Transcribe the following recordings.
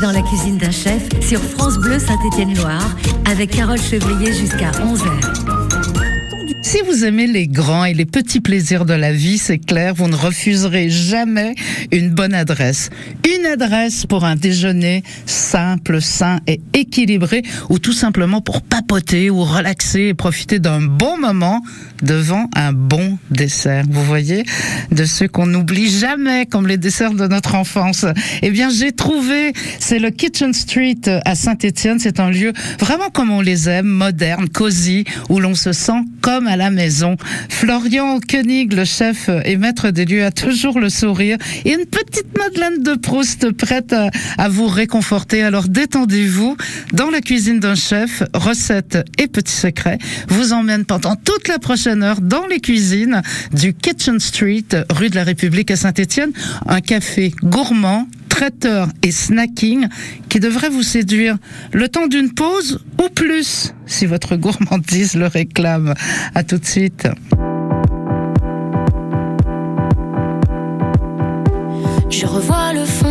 Dans la cuisine d'un chef sur France Bleu Saint-Étienne-Loire avec Carole Chevrier jusqu'à 11h. Si vous aimez les grands et les petits plaisirs de la vie, c'est clair, vous ne refuserez jamais une bonne adresse. Une adresse pour un déjeuner simple, sain et équilibré, ou tout simplement pour papoter ou relaxer et profiter d'un bon moment devant un bon dessert. Vous voyez, de ceux qu'on n'oublie jamais, comme les desserts de notre enfance. Eh bien, j'ai trouvé, c'est le Kitchen Street à Saint-Étienne. C'est un lieu vraiment comme on les aime, moderne, cosy, où l'on se sent comme à la maison. Florian Koenig, le chef et maître des lieux, a toujours le sourire et une petite Madeleine de Proust prête à, vous réconforter. Alors détendez-vous dans la cuisine d'un chef, recettes et petits secrets vous emmène pendant toute la prochaine heure dans les cuisines du Kitchen Street, rue de la République à Saint-Étienne, un café gourmand et snacking qui devrait vous séduire le temps d'une pause ou plus si votre gourmandise le réclame. À tout de suite. Je revois le fond,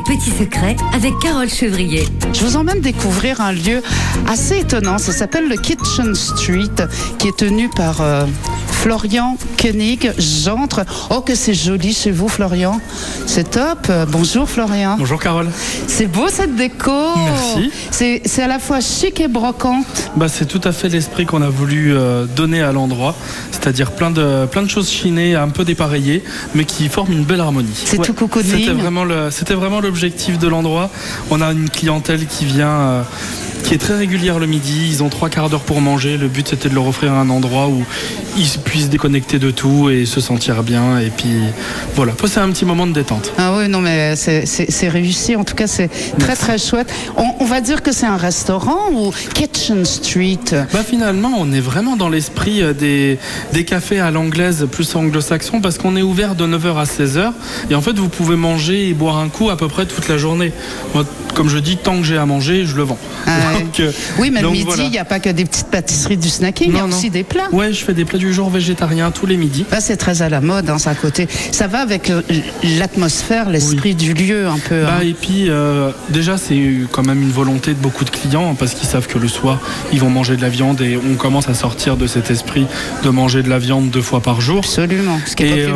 petits secrets avec Carole Chevrier. Je vous emmène découvrir un lieu assez étonnant. Ça s'appelle le Kitchen Street, qui est tenu par euh, Florian Koenig. J'entre. Oh, que c'est joli chez vous, Florian. C'est top. Bonjour, Florian. Bonjour Carole. C'est beau cette déco. Merci. C'est c'est à la fois chic et brocante. Bah, c'est tout à fait l'esprit qu'on a voulu euh, donner à l'endroit, c'est-à-dire plein de, plein de choses chinées, un peu dépareillées, mais qui forment une belle harmonie. C'est tout. C'était vraiment le- C'était vraiment l'objectif de l'endroit. On a une clientèle qui vient euh, qui est très régulière le midi. Ils ont trois quarts d'heure pour manger. Le but c'était de leur offrir un endroit où ils puissent déconnecter de tout et se sentir bien. Et puis voilà, passer un petit moment de détente. Ah oui, non mais c'est réussi. En tout cas, c'est très très chouette. On, va dire que c'est un restaurant ou Kitchen Street? Bah finalement, on est vraiment dans l'esprit euh, des, des cafés à l'anglaise plus anglo-saxon parce qu'on est ouvert de 9h à 16h et en fait vous pouvez manger et boire un coup à peu près toute la journée. Moi, comme je dis, tant que j'ai à manger, je le vends. Ah oui, mais le midi, il n'y a pas que des petites pâtisseries du snacking, il y a aussi des plats. Ouais, je fais des plats du jour végétariens tous les midis. Bah, c'est très à la mode, hein, ça côté. Ça va avec euh, l'atmosphère, l'esprit du lieu un peu. Bah, hein. Et puis, euh, déjà, c'est quand même une volonté de beaucoup de clients hein, parce qu'ils savent que le soir, ils vont manger de la viande et on commence à sortir de cet esprit de manger de la viande deux fois par jour. Absolument, ce qui est et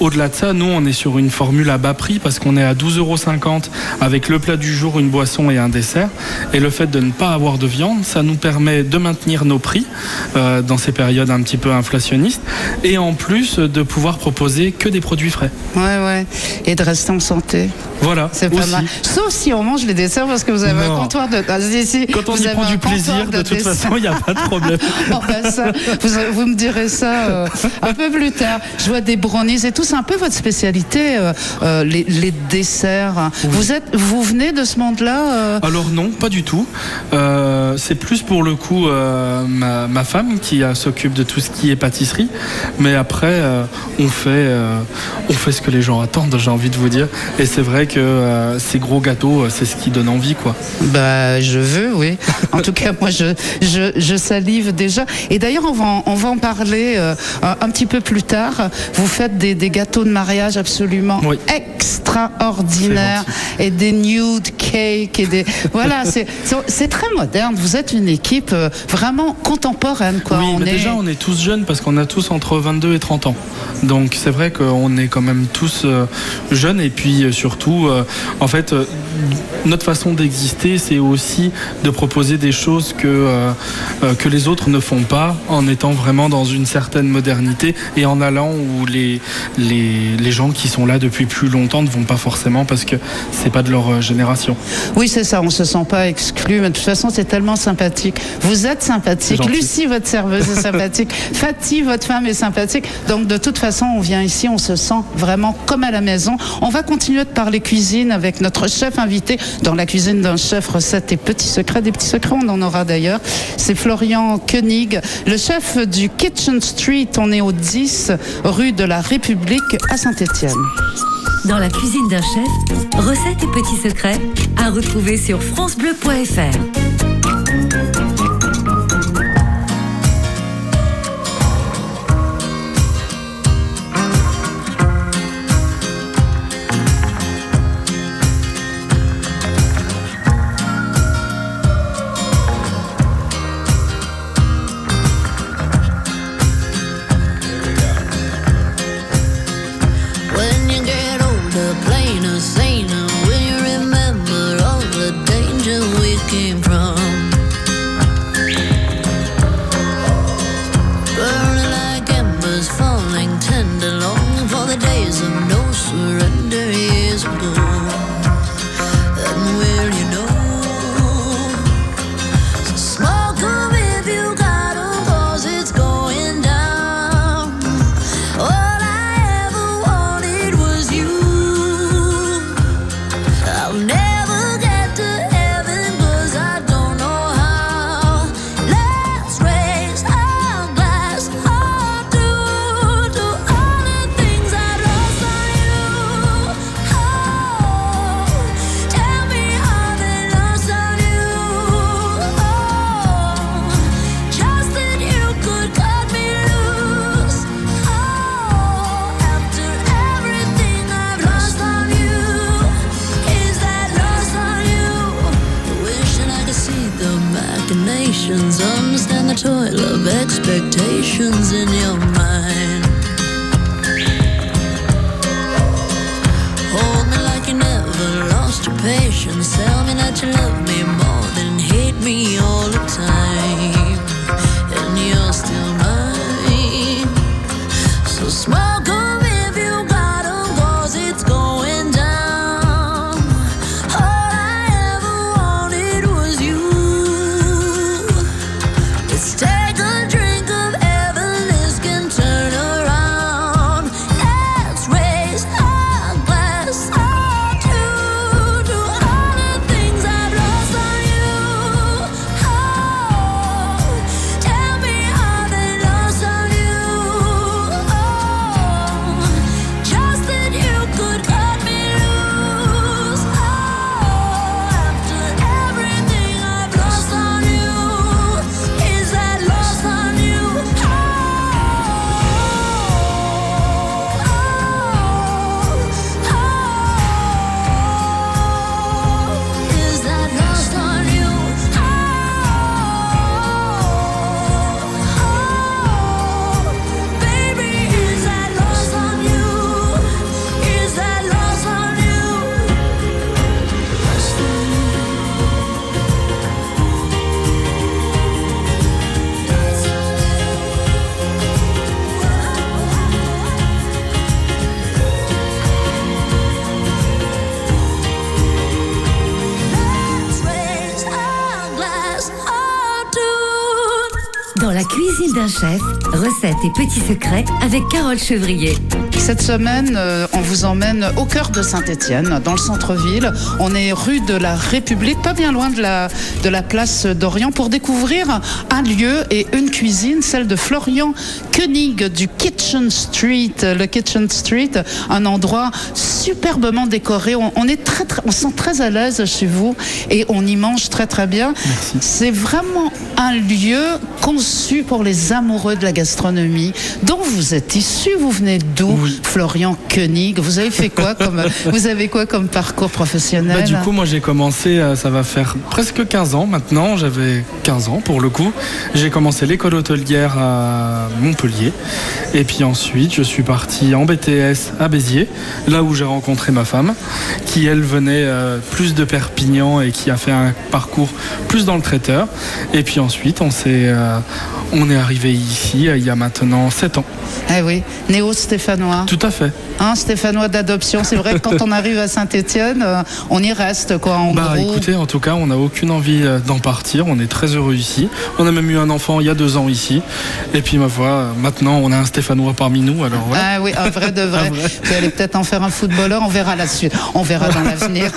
au-delà de ça, nous, on est sur une formule à bas prix parce qu'on est à 12,50 euros avec le plat du jour, une boisson et un dessert. Et le fait de ne pas avoir de viande, ça nous permet de maintenir nos prix euh, dans ces périodes un petit peu inflationnistes et en plus de pouvoir proposer que des produits frais. Ouais, ouais. Et de rester en santé. Voilà. C'est pas mal. Sauf si on mange les desserts parce que vous avez un comptoir de. Ah, Quand on y prend du plaisir, de, toute façon, il n'y a pas de problème. vous, me direz ça euh, un peu plus tard. Je vois des brownies et tout. C'est un peu votre spécialité, euh, les, les, desserts. Vous, êtes, vous venez de ce monde-là Alors non, pas du tout. Euh, c'est plus pour le coup euh, ma, femme qui s'occupe de tout ce qui est pâtisserie. Mais après, euh, on, fait, on fait ce que les gens attendent, j'ai envie de vous dire. Et c'est vrai que ces gros gâteaux, c'est ce qui donne envie. quoi. Bah, je veux, oui. En tout cas, moi, je, je, salive déjà. Et d'ailleurs, on va, on va en parler un petit peu plus tard. Vous faites des, gâteaux de mariage absolument extraordinaires et des nude cakes et des voilà, c'est très moderne. Vous êtes une équipe euh, vraiment contemporaine. Quoi. Oui, mais déjà, on est tous jeunes parce qu'on a tous entre 22 et 30 ans. Donc c'est vrai qu'on est quand même tous euh, jeunes et puis euh, surtout, en fait, notre façon d'exister, c'est aussi de proposer des choses que, que les autres ne font pas en étant vraiment dans une certaine modernité et en allant où les, les, les gens qui sont là depuis plus longtemps ne vont pas forcément parce que c'est pas de leur génération. Oui, c'est ça, on se sent pas exclu, mais de toute façon, c'est tellement sympathique. Vous êtes sympathique. Lucie, votre serveuse, est sympathique. Fatih, votre femme, est sympathique. Donc, de toute façon, on vient ici, on se sent vraiment comme à la maison. On va continuer de parler cuisine avec notre chef invité dans la cuisine d'un chef, recettes et petits secrets. Des petits secrets, on en aura d'ailleurs. C'est Florian Koenig, le chef du Kitchen Street. On est au 10 rue de la République à Saint-Étienne. Dans la cuisine d'un chef, recettes et petits secrets à retrouver sur francebleu.fr. et petits secrets avec Carole Chevrier. Cette semaine, euh, on vous emmène au cœur de Saint-Étienne, dans le centre-ville. On est rue de la République, pas bien loin de la place d'Orient, pour découvrir un lieu et une cuisine, celle de Florian Koenig du Kitchen Street. Le Kitchen Street, un endroit superbement décoré. On, on est très, très, on se sent très à l'aise chez vous et on y mange très très bien. C'est vraiment un lieu conçu pour les amoureux de la gastronomie, dont vous êtes issu. Vous venez d'où, Florian Koenig? Vous avez fait quoi comme vous avez quoi comme parcours professionnel? Bah, du coup, moi j'ai commencé, euh, ça va faire presque 15 ans maintenant, j'avais 15 ans pour le coup. J'ai commencé l'école hôtelière à Montpellier. Et puis ensuite, je suis parti en BTS à Béziers, là où j'ai rencontré ma femme, qui elle venait euh, plus de Perpignan et qui a fait un parcours plus dans le traiteur. Et puis ensuite, on, s'est, euh, on est arrivé ici euh, il y a maintenant 7 ans. Eh oui, néo-stéphanois. Tout à fait. Hein, stéphanois d'adoption. C'est vrai que quand on arrive à Saint-Étienne, on y reste quoi. En Bah gros. écoutez, en tout cas, on n'a aucune envie d'en partir. On est très heureux ici. On a même eu un enfant il y a deux ans ici. Et puis ma foi, maintenant on a un Stéphanois parmi nous. Alors. Ah oui, un vrai de vrai. Un vrai. Vous allez peut-être en faire un footballeur, on verra la suite. On verra dans l'avenir.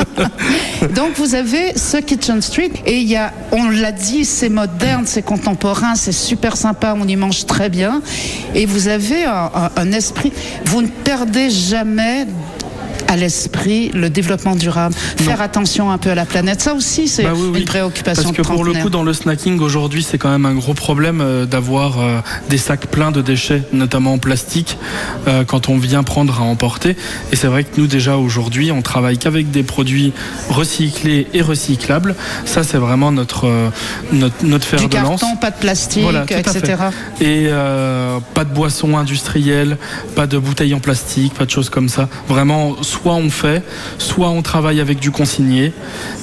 Donc vous avez ce Kitchen Street et il y a, on l'a dit, c'est moderne, c'est contemporain, c'est super sympa, on y mange très bien. Et vous avez un, un- un esprit, vous ne perdez jamais à l'esprit le développement durable, faire attention un peu à la planète. Ça aussi, c'est Bah oui, oui. une préoccupation Parce que pour le coup, dans le snacking aujourd'hui, c'est quand même un gros problème euh, d'avoir euh, des sacs pleins de déchets, notamment en plastique, euh, quand on vient prendre à emporter. Et c'est vrai que nous déjà aujourd'hui, on travaille qu'avec des produits recyclés et recyclables. Ça, c'est vraiment notre notre, notre fer du de lance. carton, pas de plastique, Voilà, etc. Et euh, pas de boissons industrielles, pas de bouteilles en plastique, pas de choses comme ça. Vraiment, soit on fait, soit on travaille avec du consigné.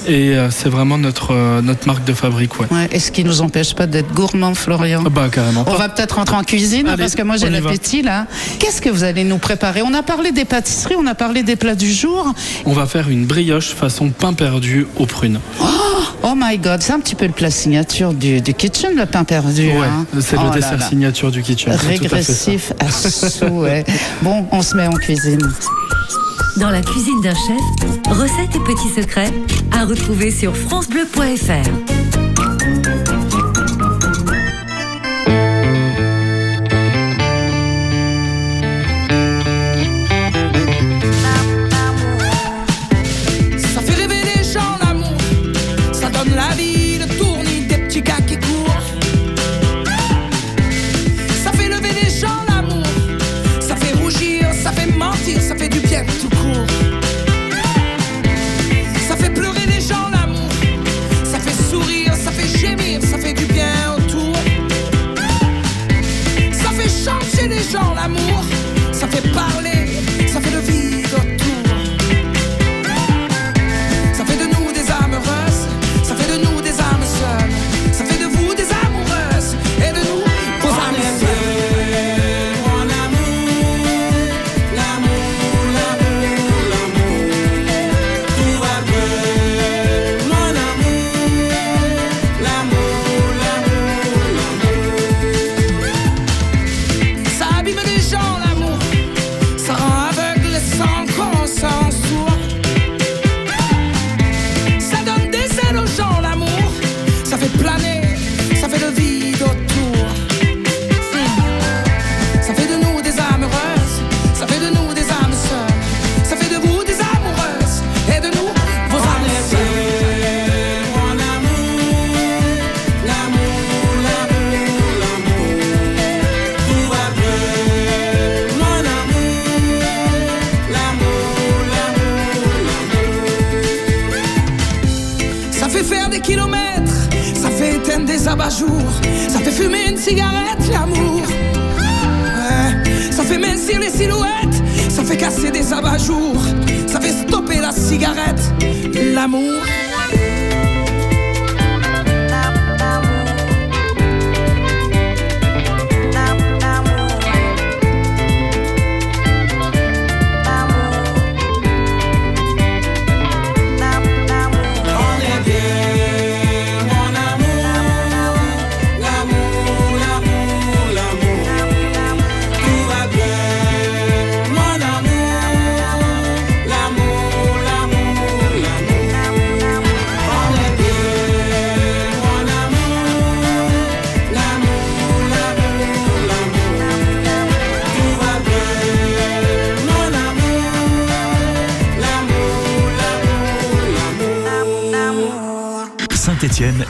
Et euh, c'est vraiment notre, euh, notre marque de fabrique. Ouais. Ouais, et ce qui nous empêche pas d'être gourmand, Florian. Ah Bah carrément On va peut-être rentrer en cuisine Allez, parce que moi j'ai l'appétit là. Qu'est-ce que vous allez nous préparer? On a parlé des pâtisseries, on a parlé des plats du jour. On va faire une brioche façon pain perdu aux prunes. Oh my god, c'est un petit peu le plat signature du, du kitchen, le pain perdu. Ouais, hein. c'est le Oh dessert là. signature du kitchen. tout à. Régressif à souhait. Bon, on se met en cuisine. Dans la cuisine d'un chef, recettes et petits secrets à retrouver sur francebleu.fr.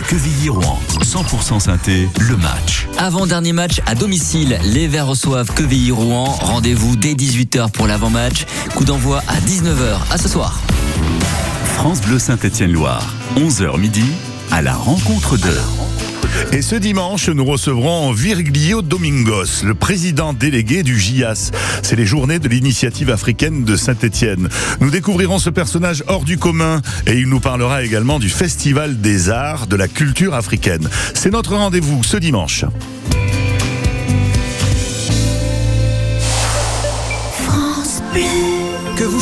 Quevilly-Rouen. 100% synthé, le match. Avant-dernier match à domicile, les Verts reçoivent Quevilly-Rouen. Rendez-vous dès 18h pour l'avant-match. Coup d'envoi à 19h. À ce soir. France Bleu Saint-Etienne-Loire. 11h midi, à la rencontre de... Et ce dimanche, nous recevrons Virgilio Domingos, le président délégué du GIAS. C'est les journées de l'initiative africaine de Saint-Étienne. Nous découvrirons ce personnage hors du commun et il nous parlera également du Festival des arts de la culture africaine. C'est notre rendez-vous ce dimanche. Vous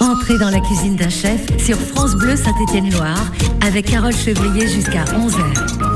Entrez dans la cuisine d'un chef sur France Bleu Saint-Étienne-Loire avec Carole Chevrier jusqu'à 11h.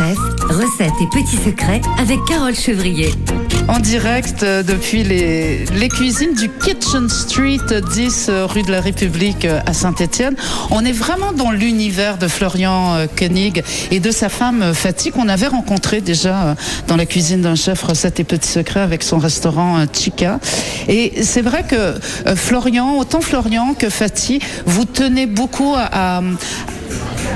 Recettes et petits secrets avec Carole Chevrier. en direct euh, depuis les, les cuisines du Kitchen Street 10 euh, rue de la République euh, à Saint-Étienne. On est vraiment dans l'univers de Florian euh, Koenig et de sa femme euh, Fatih qu'on avait rencontré déjà euh, dans la cuisine d'un chef recette et petits secrets avec son restaurant euh, Chica. Et c'est vrai que euh, Florian, autant Florian que Fatih, vous tenez beaucoup à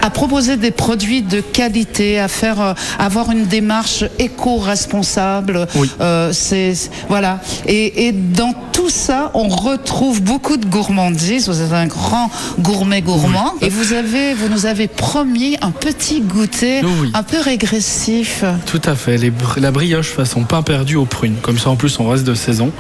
à proposer des produits de qualité, à faire euh, avoir une démarche éco-responsable. Oui. Euh, c'est voilà. Et, et dans tout ça, on retrouve beaucoup de gourmandise. Vous êtes un grand gourmet gourmand et vous avez, vous nous avez promis un petit goûter Oui. un peu régressif. Tout à fait, les la brioche façon pain perdu aux prunes. Comme ça, en plus, on reste de saison.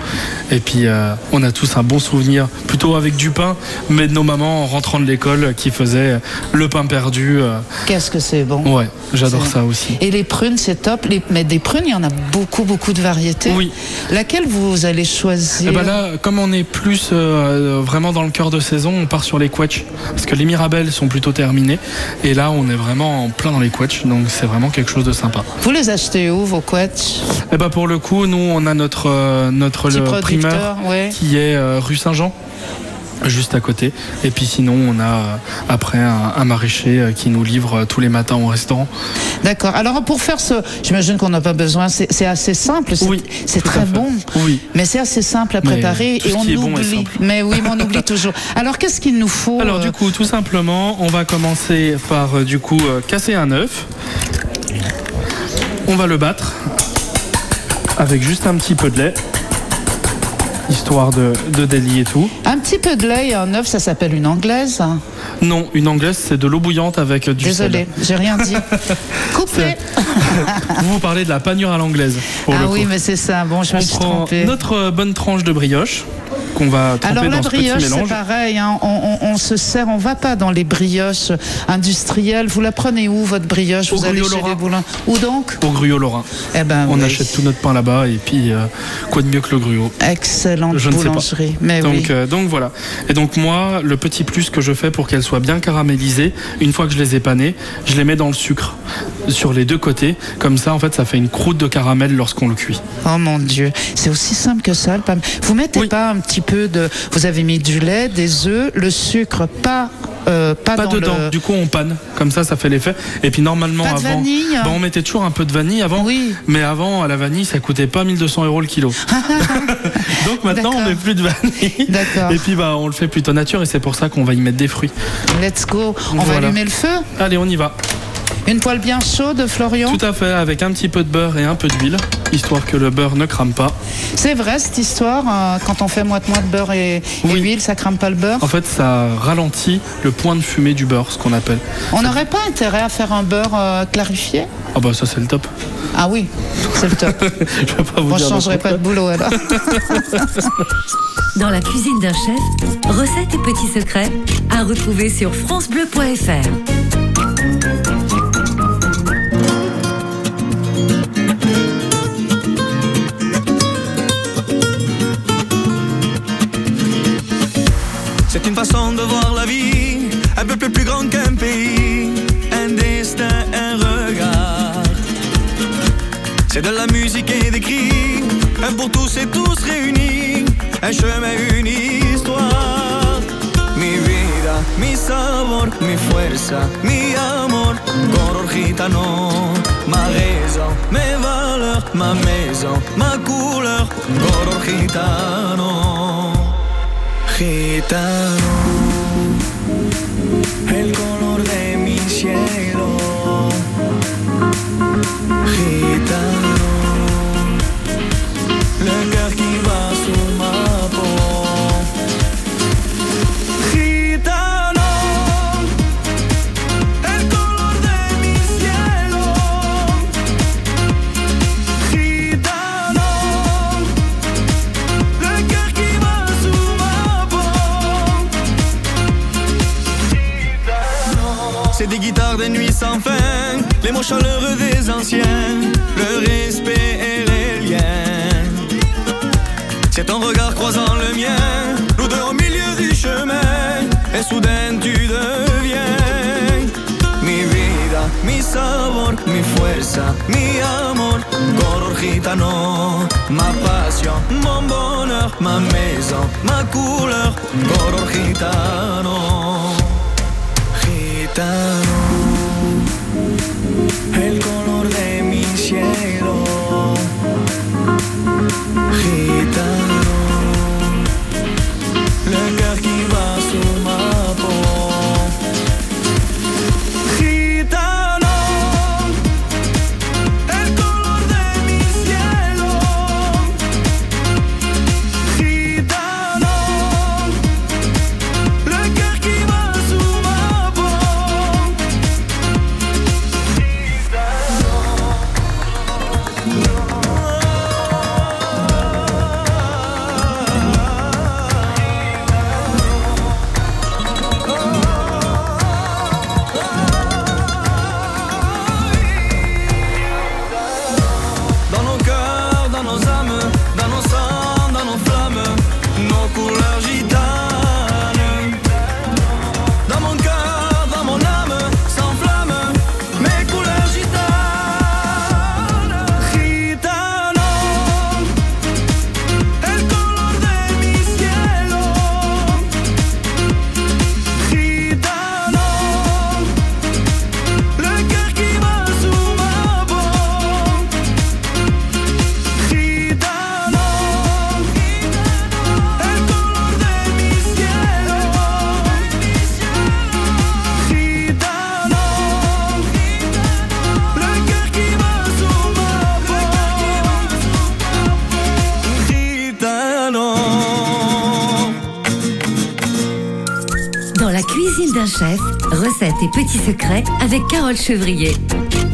Et puis, euh, on a tous un bon souvenir, plutôt avec du pain, mais de nos mamans en rentrant de l'école qui faisaient le pain perdu. Euh. Qu'est-ce que c'est bon. Ouais, j'adore ça aussi. Et les prunes, c'est top. Les- mais des prunes, il y en a beaucoup, beaucoup de variétés. Oui. Laquelle vous allez choisir Et ben là, comme on est plus euh, vraiment dans le cœur de saison, on part sur les quetchs. Parce que les mirabelles sont plutôt terminées. Et là, on est vraiment en plein dans les quetchs. Donc, c'est vraiment quelque chose de sympa. Vous les achetez où, vos couettes Et ben pour le coup, nous, on a notre, euh, notre le primeur ouais. qui est euh, rue Saint-Jean. Juste à côté. Et puis sinon, on a euh, après un, un maraîcher euh, qui nous livre euh, tous les matins au restaurant. D'accord. Alors pour faire ce, j'imagine qu'on n'a pas besoin. C'est assez simple. C'est Oui, c'est très bon. Oui. Mais c'est assez simple à préparer et on bon oublie. simple. Mais oui, mais on oublie toujours. Alors qu'est-ce qu'il nous faut Alors du coup, tout simplement, on va commencer par du coup casser un œuf. On va le battre avec juste un petit peu de lait, histoire de, de délier tout. un petit peu de lait et un œuf, ça s'appelle une anglaise. Non, une anglaise, c'est de l'eau bouillante avec du Désolé, j'ai rien dit. Coupé. Vous vous parlez de la panure à l'anglaise. Ah oui, mais c'est ça. Bon, je me suis prend trompée. notre bonne tranche de brioche qu'on va tremper Alors la dans ce petit brioche, c'est pareil. hein. On, on- on se sert, on va pas dans les brioches industrielles. Vous la prenez où votre brioche? Au Vous allez chez les boulins. Où donc? Au gruau lorrain. Eh ben, On oui. achète tout notre pain là-bas et puis euh, quoi de mieux que le gruau? Excellente Je ne sais pas. boulangerie. Mais donc, oui. euh, donc voilà. Et donc moi, le petit plus que je fais pour qu'elles soient bien caramélisées, une fois que je les ai panées, je les mets dans le sucre sur les deux côtés. Comme ça, en fait, ça fait une croûte de caramel lorsqu'on le cuit. Oh mon Dieu, c'est aussi simple que ça. Le pain. Vous mettez pas un petit peu de. Vous avez mis du lait, des œufs, le sucre, pas. euh, pas, Pas dans dedans. le- Du coup, on panne. Comme ça, ça fait l'effet. Et puis normalement, Pas de avant, vanille on mettait toujours un peu de vanille avant. Mais avant, à la vanille, ça coûtait pas 1200 euros le kilo. Donc maintenant, on met plus de vanille. D'accord. Et puis, bah, on le fait plutôt nature. Et c'est pour ça qu'on va y mettre des fruits. Let's go. On va allumer le feu. Allez, on y va. Une poêle bien chaude, Florian. Tout à fait, avec un petit peu de beurre et un peu d'huile, histoire que le beurre ne crame pas. C'est vrai cette histoire. euh, quand on fait moite-moite beurre et, et huile, ça crame pas le beurre. En fait, ça ralentit le point de fumée du beurre, ce qu'on appelle. On n'aurait pas intérêt à faire un beurre euh, clarifié Ah bah ça c'est le top. Ah oui, c'est le top. Je vais pas vous Bon, je dire changerai pas de boulot alors. Dans la cuisine d'un chef, recettes et petits secrets à retrouver sur francebleu.fr. façon de voir la vie, un peuple plus grand qu'un pays, un destin, un regard. C'est de la musique et des cris, un pour tous et tous réunis, un chemin, une histoire. Mi vida, mi sabor, mi fuerza, mi amor, color gitano, ma raison, mes valeurs, ma maison, ma couleur, color gitano. Gitano, el color de mi cielo. Gitano, le le respect et les liens. C'est ton regard croisant le mien, nous deux au milieu du chemin, et soudain tu deviens mi vida, mi sabor, mi fuerza, mi amor. Color gitano, ma passion, mon bonheur, ma maison, ma couleur. Color gitano, gitano. El gitano. Le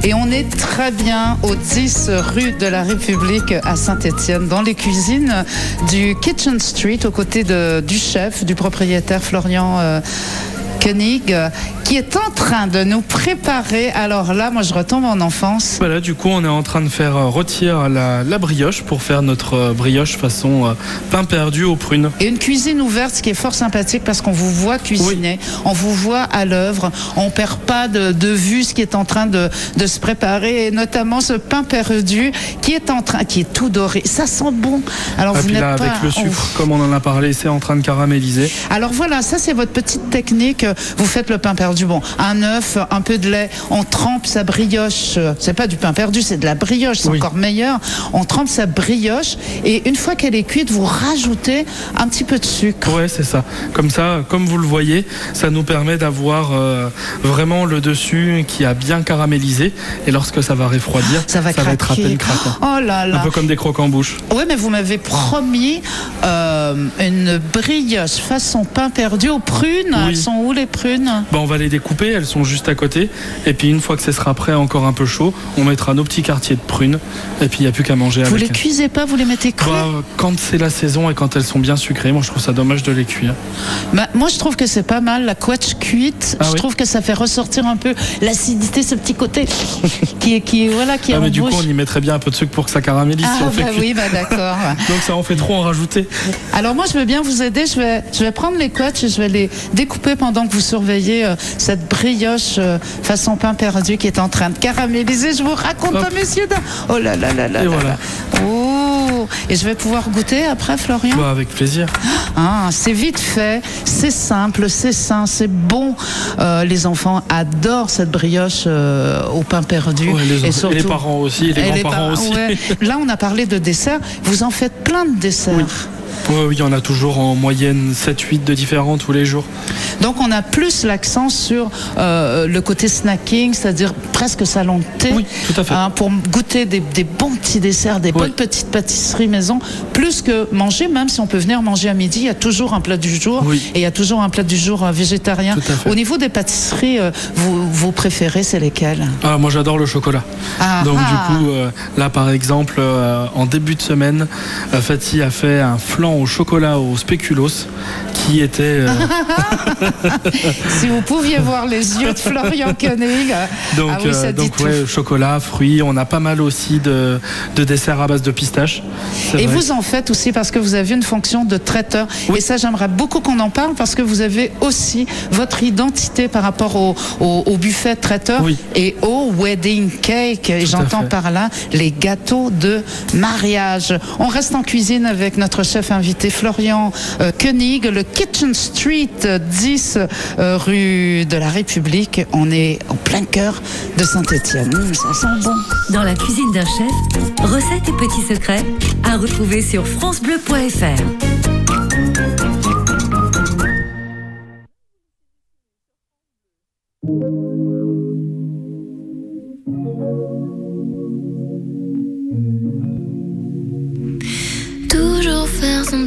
Et on est très bien au 10 rue de la République à Saint-Étienne, dans les cuisines du Kitchen Street, aux côtés du chef, du propriétaire Florian euh, Koenig, qui est en train de nous préparer. Alors là, moi, je retombe en enfance. Voilà, du coup, on est en train de faire euh, rôtir la, la brioche pour faire notre euh, brioche façon euh, pain perdu aux prunes. Et une cuisine ouverte, ce qui est fort sympathique parce qu'on vous voit cuisiner, on vous voit à l'œuvre, on perd pas de, de vue ce qui est en train de, de se préparer et notamment ce pain perdu qui est en train, qui est tout doré. Ça sent bon. Alors Et vous n'êtes là, pas. avec le sucre, comme on en a parlé, c'est en train de caraméliser. Alors voilà, ça c'est votre petite technique. Vous faites le pain perdu. Bon, un œuf, un peu de lait, on trempe sa brioche. C'est pas du pain perdu, c'est de la brioche, c'est encore meilleur. On trempe sa brioche et une fois qu'elle est cuite, vous rajoutez un petit peu de sucre. Ouais, c'est ça. Comme ça, comme vous le voyez, ça nous permet d'avoir euh, vraiment le dessus qui a bien caramélisé. Et lorsque ça va refroidir, Ça va être à craquer. peine craquant. Oh là là. Un peu comme des crocs en bouche. Oui, mais vous m'avez promis euh, une brioche façon pain perdu aux prunes. Oui. Elles sont où les prunes? On va les découper, elles sont juste à côté. Et puis une fois que ce sera prêt, encore un peu chaud, on mettra nos petits quartiers de prunes. Et puis il n'y a plus qu'à manger Vous avec. les cuisez pas, vous les mettez crus Bah, quand c'est la saison et quand elles sont bien sucrées, moi je trouve ça dommage de les cuire. Bah, Moi, je trouve que c'est pas mal la couette cuite. Ah je oui trouve que ça fait ressortir un peu l'acidité, ce petit côté qui est, qui voilà, qui est Ah, mais du coup, on y mettrait bien un peu de sucre pour que ça caramélise si Ah, on fait bah cuire. oui, bah d'accord. Donc ça en fait trop en rajouter. Alors moi, je veux bien vous aider. Je vais, je vais prendre les couettes et je vais les découper pendant que vous surveillez euh, cette brioche euh, façon pain perdu qui est en train de caraméliser. Je vous raconte pas, messieurs. dames. Oh là là là là. Et là voilà. là. Oh. Et je vais pouvoir goûter après, Florian? Bah, avec plaisir. Ah, c'est vite fait, c'est simple, c'est sain, c'est bon. Euh, les enfants adorent cette brioche euh, au pain perdu. Ouais, les, et, et surtout, les parents aussi, les et les grands-parents parents, aussi. ouais. Là, on a parlé de dessert. Vous en faites plein de desserts. Oui, oui, il y en a toujours en moyenne 7-8 de différents tous les jours. Donc on a plus l'accent sur euh, le côté snacking, c'est-à-dire presque salon de thé. Oui, tout à fait. Hein, pour goûter des, des bons petits desserts, des bonnes petites pâtisseries maison, plus que manger, même si on peut venir manger à midi, il y a toujours un plat du jour Oui. et il y a toujours un plat du jour euh, végétarien. Au niveau des pâtisseries, euh, vous, vous préférez, c'est lesquelles Ah, moi j'adore le chocolat. Ah, Donc ah. du coup, euh, là par exemple, euh, en début de semaine, euh, Fatih a fait un flan au chocolat au spéculoos qui était... euh, Si vous pouviez voir les yeux de Florian Koenig. donc ah oui, ça dit donc tout. ouais, chocolat, fruits, on a pas mal aussi de, de desserts à base de pistache. Et vrai. vous en faites aussi parce que vous avez une fonction de traiteur. Et ça, j'aimerais beaucoup qu'on en parle parce que vous avez aussi votre identité par rapport au, au- au buffet traiteur et au wedding cake. J'entends par là les gâteaux de mariage. On reste en cuisine avec notre chef invité Florian euh, Koenig, le Kitchen Street euh, 10 euh, rue de la République. On est au plein cœur de Saint-Étienne. ça sent bon. Dans la cuisine d'un chef, recettes et petits secrets à retrouver sur francebleu.fr.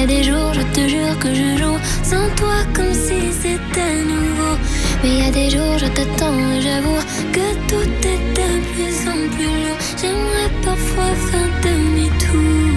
y a des jours, je te jure que je joue sans toi comme si c'était nouveau. Mais y a des jours, je t'attends et j'avoue que tout est de plus en plus lourd. J'aimerais parfois faire demi-tour.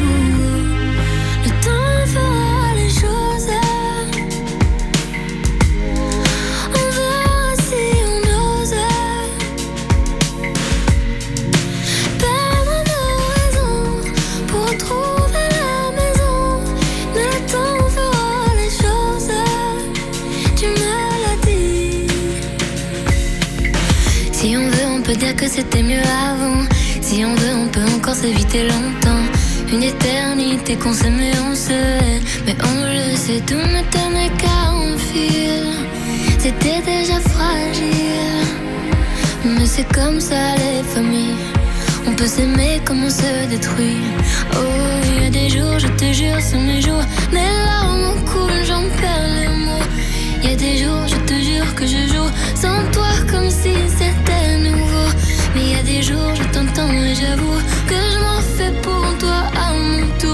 C'était mieux avant. Si on veut, on peut encore s'éviter longtemps. Une éternité qu'on s'aimait, on se hait. Mais on le sait, tout ne tenait qu'à un fil. C'était déjà fragile. Mais c'est comme ça les familles. On peut s'aimer comme on se détruit. Oh, il y a des jours, je te jure, c'est mes jours. Mes larmes coulent, j'en perds les mots. Il y a des jours, je te jure que je joue sans toi comme si c'était des jours, je t'entends et j'avoue que je m'en fais pour toi à mon tour.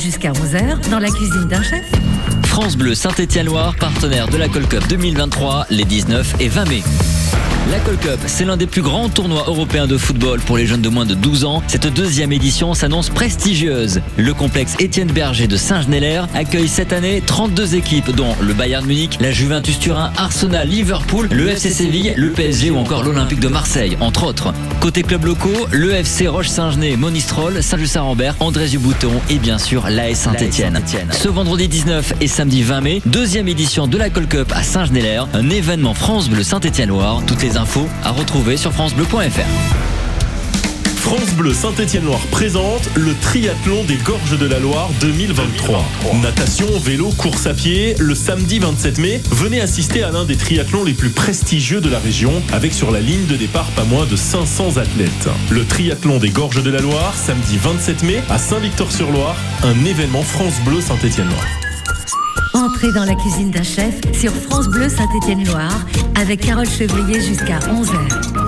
Jusqu'à 11h dans la cuisine d'un chef. France Bleu Saint-Étienne-Loire, partenaire de la Col Cup 2023, les 19 et 20 mai. La Col Cup, c'est l'un des plus grands tournois européens de football pour les jeunes de moins de 12 ans. Cette deuxième édition s'annonce prestigieuse. Le complexe Étienne Berger de Saint-Genélaire accueille cette année 32 équipes, dont le Bayern Munich, la Juventus Turin, Arsenal, Liverpool, le FC Séville, le PSG ou encore l'Olympique de Marseille, entre autres. Côté clubs locaux, le FC Roche-Saint-Gené, Monistrol, Saint-Just-Saint-Rambert, André-du-Bouton et bien sûr l'AS Saint-Etienne. Ce vendredi 19 et samedi 20 mai, deuxième édition de la Col Cup à Saint-Genélaire, un événement France Bleu Saint-Étienne-Loire. Toutes les infos à retrouver sur francebleu.fr. France Bleu Saint-Étienne-Loire présente le triathlon des Gorges de la Loire 2023. Natation, vélo, course à pied. Le samedi 27 mai, venez assister à l'un des triathlons les plus prestigieux de la région, avec sur la ligne de départ pas moins de 500 athlètes. Le triathlon des Gorges de la Loire, samedi 27 mai, à Saint-Victor-sur-Loire, un événement France Bleu Saint-Étienne-Loire. Entrez dans la cuisine d'un chef sur France Bleu Saint-Étienne-Loire avec Carole Chevrier jusqu'à 11h.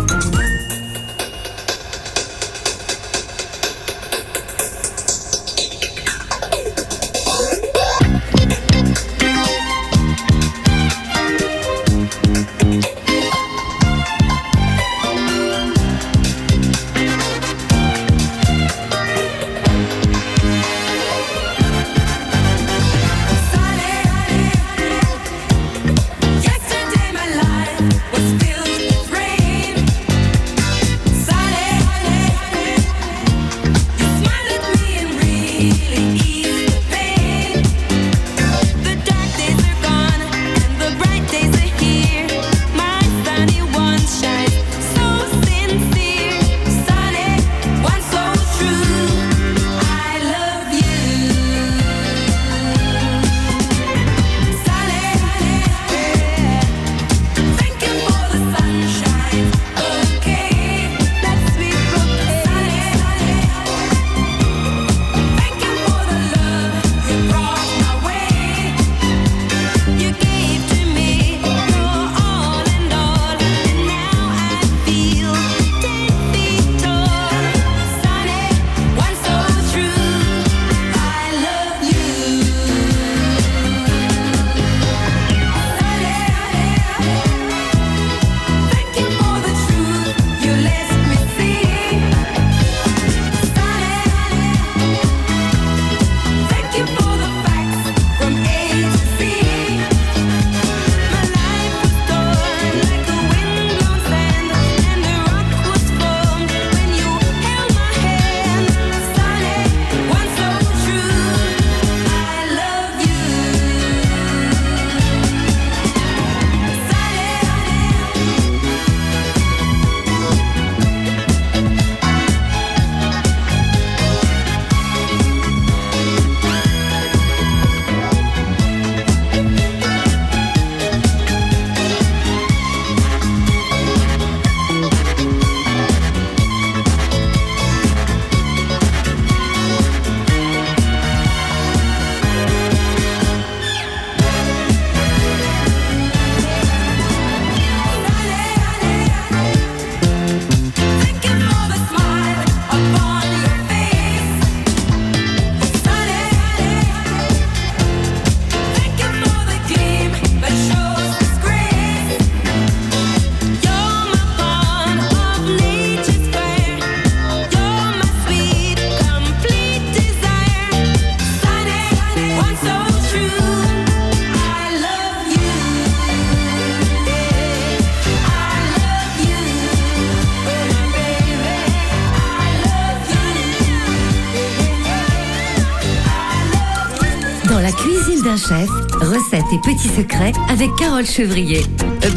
D'un chef, recettes et petits secrets avec Carole Chevrier.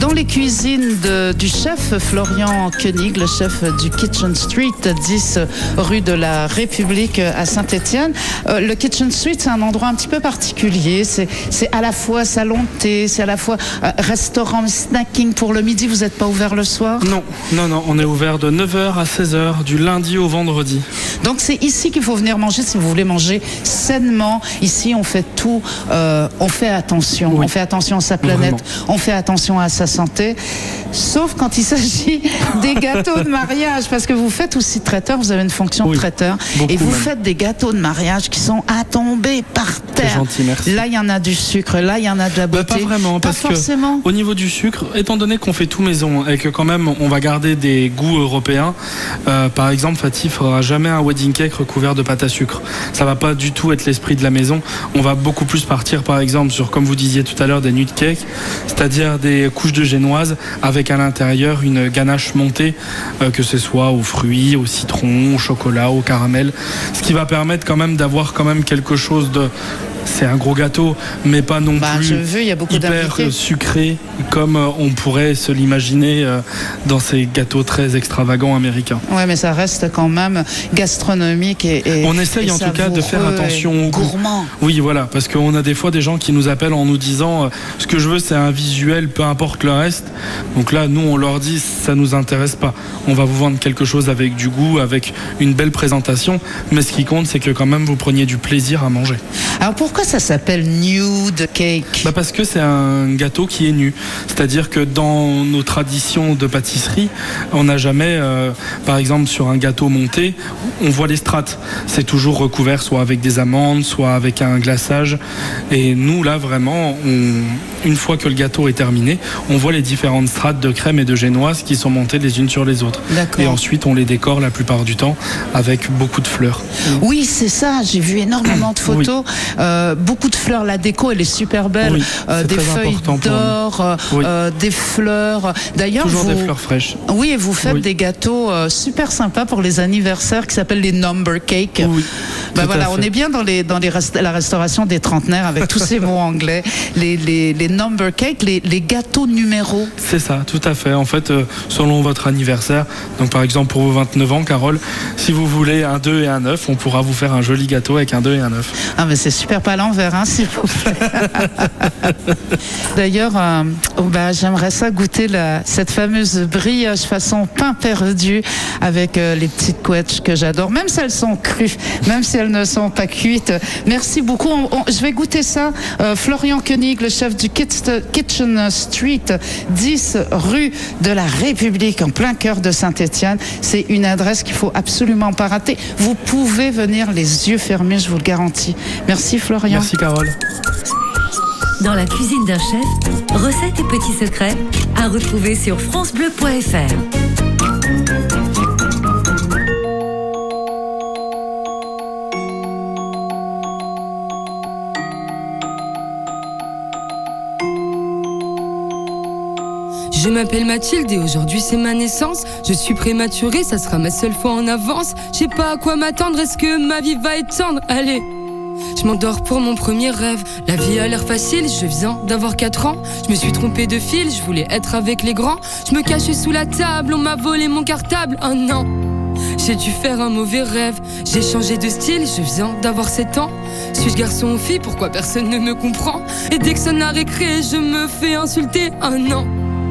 Dans les cuisines de- du chef Florian Koenig, le chef du Kitchen Street, 10 rue de la République à Saint-Étienne. Euh, le Kitchen Street, c'est un endroit un petit peu particulier. C'est c'est à la fois salon de thé, c'est à la fois euh, restaurant, snacking pour le midi. Vous n'êtes pas ouvert le soir? Non, non, non, on est ouvert de 9h à 16h, du lundi au vendredi. Donc c'est ici qu'il faut venir manger si vous voulez manger sainement. Ici, on fait tout, euh, on fait attention. On fait attention à sa planète, on fait attention à sa santé. Sauf quand il s'agit des gâteaux de mariage, parce que vous faites aussi traiteur, vous avez une fonction de traiteur, et vous même. faites des gâteaux de mariage qui sont à tomber par terre. gentil, merci. Là, il y en a du sucre, là, il y en a de la Bah, beauté. pas vraiment, Pas parce forcément. que au niveau du sucre, étant donné qu'on fait tout maison et que quand même on va garder des goûts européens, euh, par exemple, Fatih fera jamais un wedding cake recouvert de pâte à sucre. Ça va pas du tout être l'esprit de la maison. On va beaucoup plus partir, par exemple, sur comme vous disiez tout à l'heure, des nude cakes, c'est-à-dire des couches de génoise avec à l'intérieur une ganache montée, euh, que ce soit aux fruits, au citron, au chocolat, au caramel, ce qui va permettre quand même d'avoir quand même quelque chose de c'est un gros gâteau, mais pas non Bah, plus je veux, y a beaucoup hyper sucré comme euh, on pourrait se l'imaginer euh, dans ces gâteaux très extravagants américains. Ouais, mais ça reste quand même gastronomique et, et- On essaye et en tout cas de faire attention au goût. gourmand. Oui, voilà, parce qu'on a des fois des gens qui nous appellent en nous disant euh, ce que je veux c'est un visuel, peu importe le reste. Donc là, nous on leur dit ça nous intéresse pas. On va vous vendre quelque chose avec du goût, avec une belle présentation, mais ce qui compte c'est que quand même vous preniez du plaisir à manger. Alors pourquoi ça s'appelle nude cake Bah parce que c'est un gâteau qui est nu. C'est-à-dire que dans nos traditions de pâtisserie, on n'a jamais, euh, par exemple, sur un gâteau monté, on voit les strates. C'est toujours recouvert soit avec des amandes, soit avec un glaçage. Et nous, là, vraiment, on- une fois que le gâteau est terminé, on voit les différentes strates de crème et de génoise qui sont montées les unes sur les autres. Et ensuite, on les décore la plupart du temps avec beaucoup de fleurs. Oui, c'est ça. J'ai vu énormément de photos. Euh, beaucoup de fleurs. La déco, elle est super belle. Oui, Euh, des feuilles d'or, euh, Oui. euh, des fleurs. D'ailleurs, Toujours vous... des fleurs fraîches. Oui, et vous faites Oui. des gâteaux euh, super sympas pour les anniversaires qui s'appellent les number cake. À voilà, on est bien dans les dans les rest- la restauration des trentenaires avec tous ces mots anglais. Les, les, les number cake, les, les gâteaux numéros. C'est ça, tout à fait. En fait, euh, selon votre anniversaire, donc par exemple pour vos 29 ans, Carole, si vous voulez un 2 et un 9, on pourra vous faire un joli gâteau avec un 2 et un 9. Ah mais c'est super pas à l'envers, hein, s'il vous plaît. D'ailleurs, euh, oh, bah, j'aimerais ça goûter la, cette fameuse brioche façon pain perdu avec euh, les petites couettes que j'adore, même si elles sont crues, même si elles ne sont pas cuites. Merci beaucoup. On- on- je vais goûter ça. Euh, Florian Koenig, le chef du Kit- Kitchen Street, 10 rue de la République, en plein cœur de Saint-Étienne. C'est une adresse qu'il faut absolument pas rater. Vous pouvez venir les yeux fermés, je vous le garantis. Merci Florian. Merci Carole. Dans la cuisine d'un chef, recettes et petits secrets à retrouver sur francebleu.fr. Je m'appelle Mathilde et aujourd'hui c'est ma naissance. Je suis prématurée, ça sera ma seule fois en avance. Je sais pas à quoi m'attendre, est-ce que ma vie va être tendre Allez je m'endors pour mon premier rêve. La vie a l'air facile, je viens d'avoir 4 ans. Je me suis trompée de fil, je voulais être avec les grands. Je me cachais sous la table, on m'a volé mon cartable. Oh non j'ai dû faire un mauvais rêve. J'ai changé de style, je viens d'avoir 7 ans. Suis-je garçon ou fille? Pourquoi personne ne me comprend? Et dès que sonne la récré, je me fais insulter. Oh non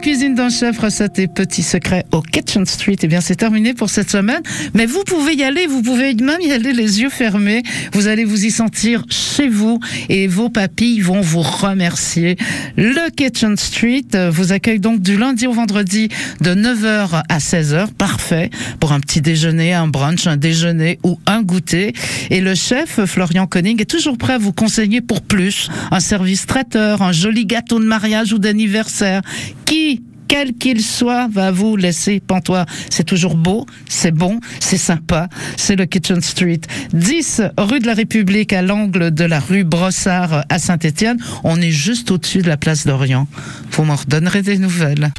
cuisine d'un chef, recettes et petits secrets au Kitchen Street. Eh bien, c'est terminé pour cette semaine. Mais vous pouvez y aller, vous pouvez même y aller les yeux fermés. Vous allez vous y sentir chez vous et vos papilles vont vous remercier. Le Kitchen Street vous accueille donc du lundi au vendredi de 9h à 16h. Parfait pour un petit déjeuner, un brunch, un déjeuner ou un goûter. Et le chef, Florian Koenig, est toujours prêt à vous conseiller pour plus. Un service traiteur, un joli gâteau de mariage ou d'anniversaire qui quel qu'il soit, va vous laisser pantois. C'est toujours beau, c'est bon, c'est sympa. C'est le Kitchen Street. 10 rue de la République, à l'angle de la rue Brossard à Saint-Étienne. On est juste au-dessus de la place d'Orient. Vous m'en redonnerez des nouvelles.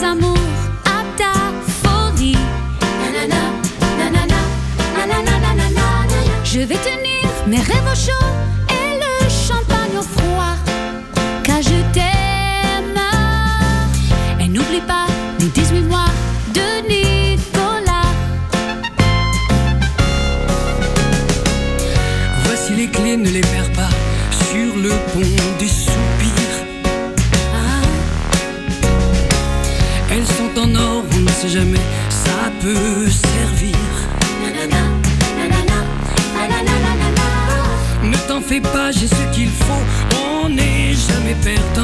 Tes amours, à ta folie. Je vais tenir mes rêves au chaud fais pas, j'ai ce qu'il faut, on n'est jamais perdant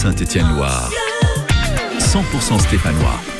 Saint-Étienne-Loire. 100% stéphanois.